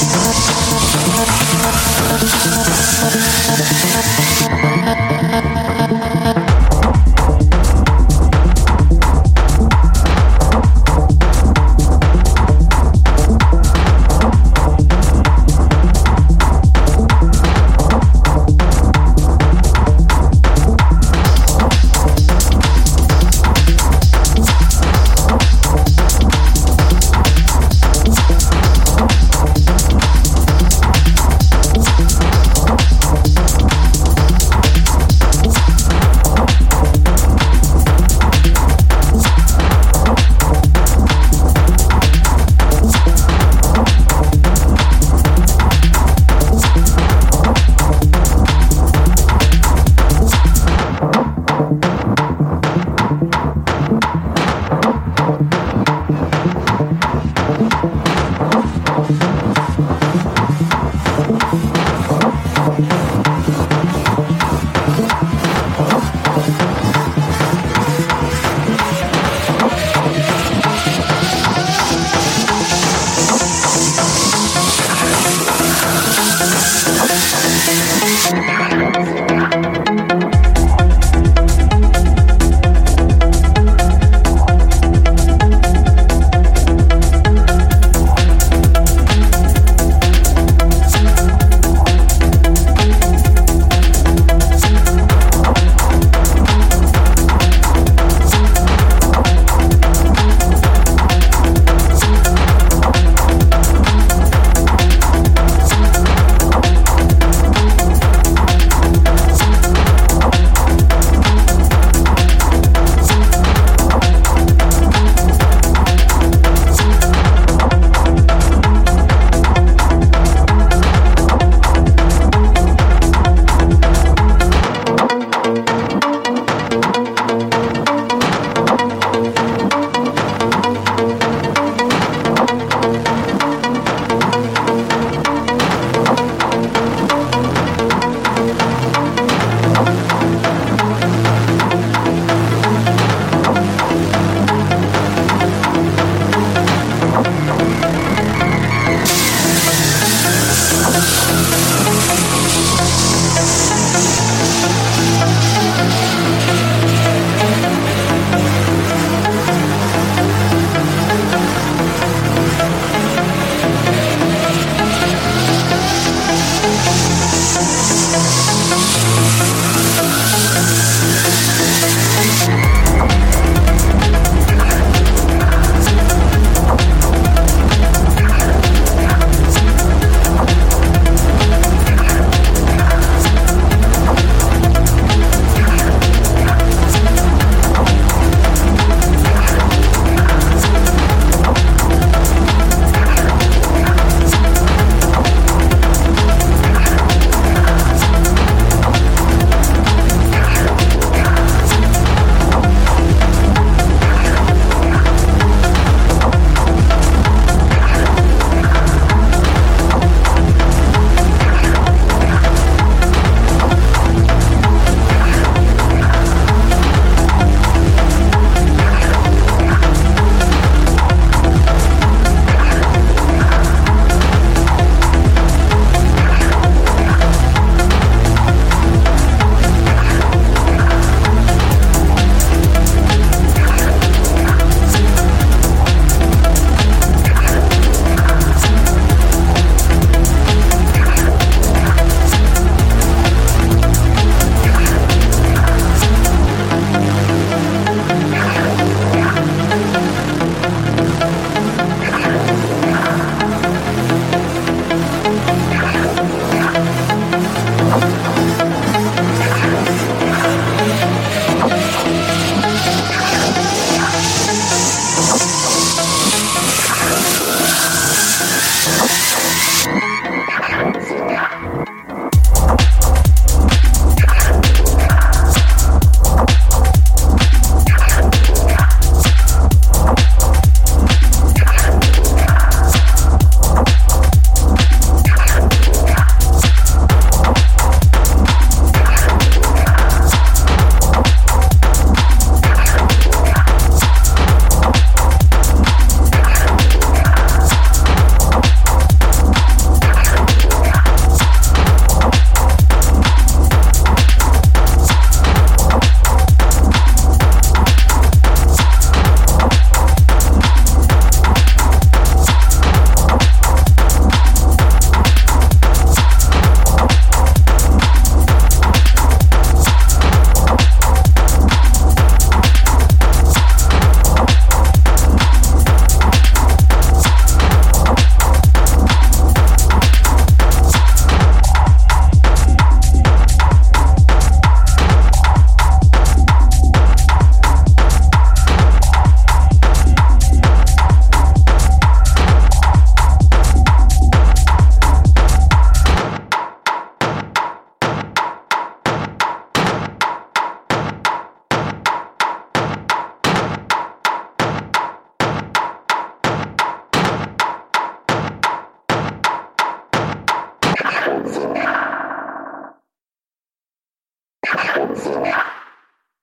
But